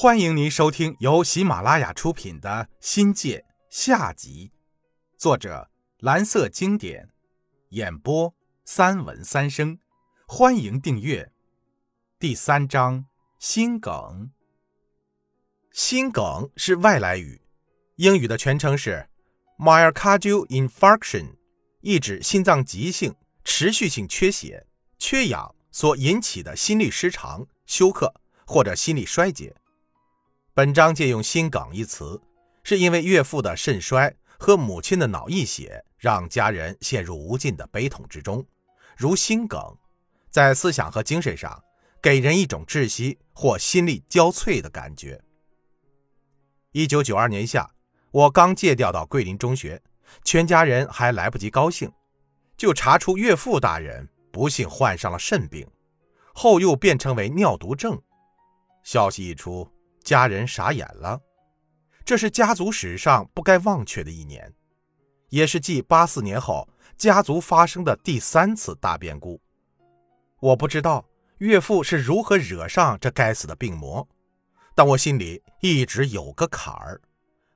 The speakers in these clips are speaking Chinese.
欢迎您收听由喜马拉雅出品的《新界》下集，作者蓝色经典，演播三文三生。欢迎订阅。第三章心梗。心梗是外来语，英语的全称是 myocardial infarction，意指心脏急性持续性缺血、缺氧所引起的心律失常、休克或者心力衰竭。本章借用“心梗”一词，是因为岳父的肾衰和母亲的脑溢血，让家人陷入无尽的悲痛之中。如心梗，在思想和精神上给人一种窒息或心力交瘁的感觉。一九九二年夏，我刚借调到桂林中学，全家人还来不及高兴，就查出岳父大人不幸患上了肾病，后又变成为尿毒症。消息一出。家人傻眼了，这是家族史上不该忘却的一年，也是继八四年后家族发生的第三次大变故。我不知道岳父是如何惹上这该死的病魔，但我心里一直有个坎儿，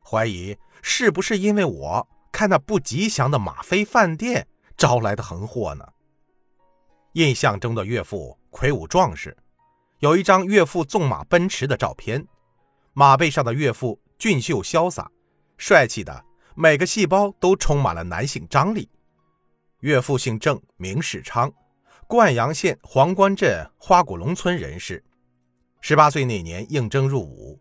怀疑是不是因为我开那不吉祥的吗啡饭店招来的横祸呢？印象中的岳父魁梧壮实，有一张岳父纵马奔驰的照片。马背上的岳父俊秀潇洒，帅气的每个细胞都充满了男性张力。岳父姓郑，名世昌，灌阳县黄关镇花果龙村人士。十八岁那年应征入伍。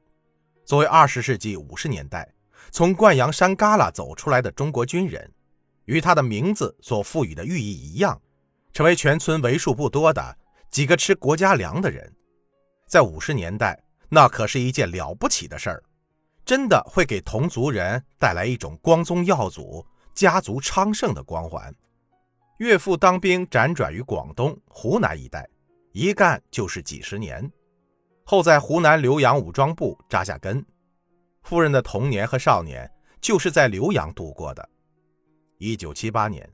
作为二十世纪五十年代从灌阳山旮旯走出来的中国军人，与他的名字所赋予的寓意一样，成为全村为数不多的几个吃国家粮的人。在五十年代。那可是一件了不起的事儿，真的会给同族人带来一种光宗耀祖、家族昌盛的光环。岳父当兵辗转于广东、湖南一带，一干就是几十年，后在湖南浏阳武装部扎下根。夫人的童年和少年就是在浏阳度过的。一九七八年，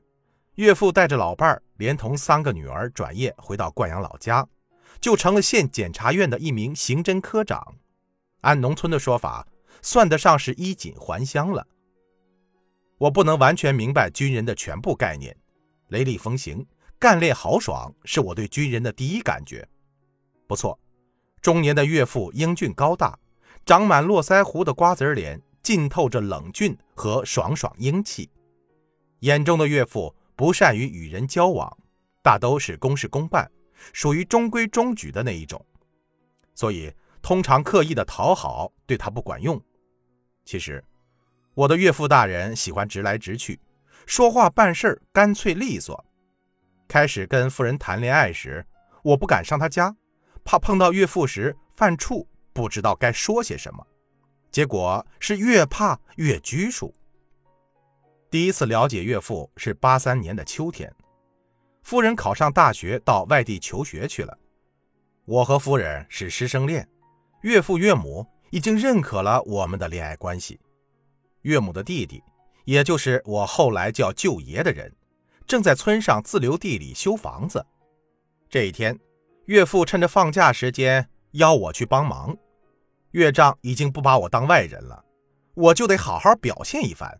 岳父带着老伴儿，连同三个女儿转业回到灌阳老家。就成了县检察院的一名刑侦科长，按农村的说法，算得上是衣锦还乡了。我不能完全明白军人的全部概念，雷厉风行、干练豪爽是我对军人的第一感觉。不错，中年的岳父英俊高大，长满络腮胡的瓜子脸浸透着冷峻和爽爽英气。眼中的岳父不善于与人交往，大都是公事公办。属于中规中矩的那一种，所以通常刻意的讨好对他不管用。其实，我的岳父大人喜欢直来直去，说话办事干脆利索。开始跟夫人谈恋爱时，我不敢上他家，怕碰到岳父时犯怵，不知道该说些什么。结果是越怕越拘束。第一次了解岳父是八三年的秋天。夫人考上大学，到外地求学去了。我和夫人是师生恋，岳父岳母已经认可了我们的恋爱关系。岳母的弟弟，也就是我后来叫舅爷的人，正在村上自留地里修房子。这一天，岳父趁着放假时间邀我去帮忙。岳丈已经不把我当外人了，我就得好好表现一番。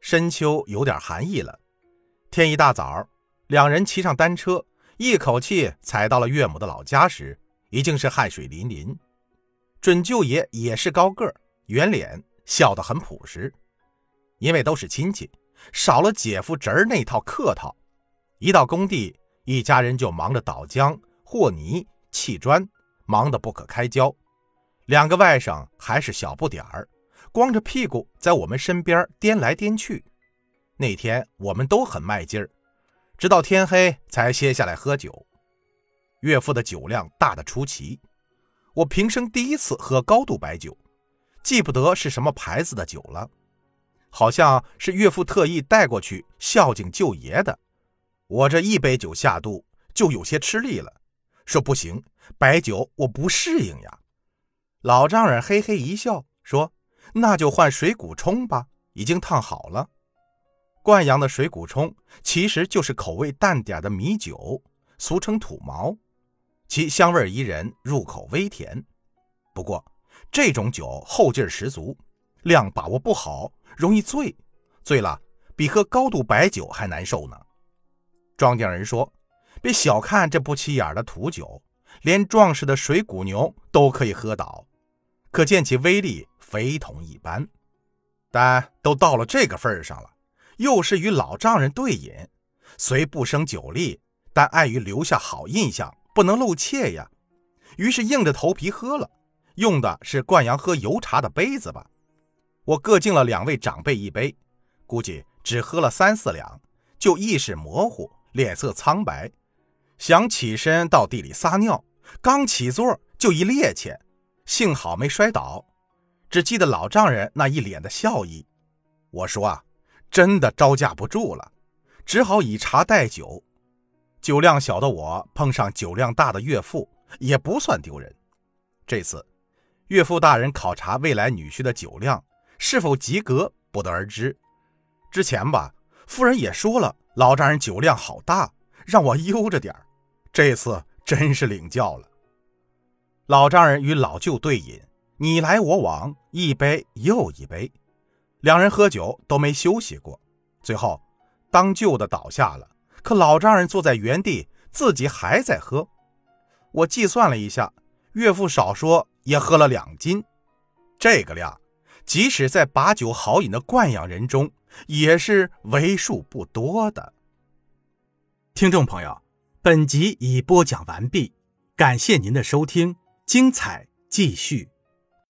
深秋有点寒意了，天一大早。两人骑上单车，一口气踩到了岳母的老家时，已经是汗水淋淋。准舅爷也是高个儿、圆脸，笑得很朴实。因为都是亲戚，少了姐夫侄儿那套客套。一到工地，一家人就忙着倒浆、和泥、砌砖，忙得不可开交。两个外甥还是小不点儿，光着屁股在我们身边颠来颠去。那天我们都很卖劲儿。直到天黑才歇下来喝酒，岳父的酒量大得出奇，我平生第一次喝高度白酒，记不得是什么牌子的酒了，好像是岳父特意带过去孝敬舅爷的。我这一杯酒下肚就有些吃力了，说不行，白酒我不适应呀。老丈人嘿嘿一笑说：“那就换水谷冲吧，已经烫好了。”灌阳的水谷冲其实就是口味淡点的米酒，俗称土毛，其香味宜人，入口微甜。不过这种酒后劲十足，量把握不好容易醉，醉了比喝高度白酒还难受呢。庄稼人说：“别小看这不起眼的土酒，连壮实的水谷牛都可以喝倒，可见其威力非同一般。但都到了这个份上了，又是与老丈人对饮，虽不生酒力，但碍于留下好印象，不能露怯呀。于是硬着头皮喝了。”用的是灌阳喝油茶的杯子吧？我各敬了两位长辈一杯，估计只喝了三四两，就意识模糊，脸色苍白，想起身到地里撒尿，刚起座就一趔趄，幸好没摔倒，只记得老丈人那一脸的笑意。我说啊，真的招架不住了，只好以茶代酒。酒量小的我碰上酒量大的岳父，也不算丢人。这次。岳父大人考察未来女婿的酒量是否及格，不得而知。之前吧，夫人也说了，老丈人酒量好大，让我悠着点这次真是领教了。老丈人与老舅对饮，你来我往，一杯又一杯，两人喝酒都没休息过。最后，当舅的倒下了，可老丈人坐在原地，自己还在喝。我计算了一下，岳父少说。也喝了两斤，这个量，即使在把酒好饮的惯养人中，也是为数不多的。听众朋友，本集已播讲完毕，感谢您的收听，精彩继续。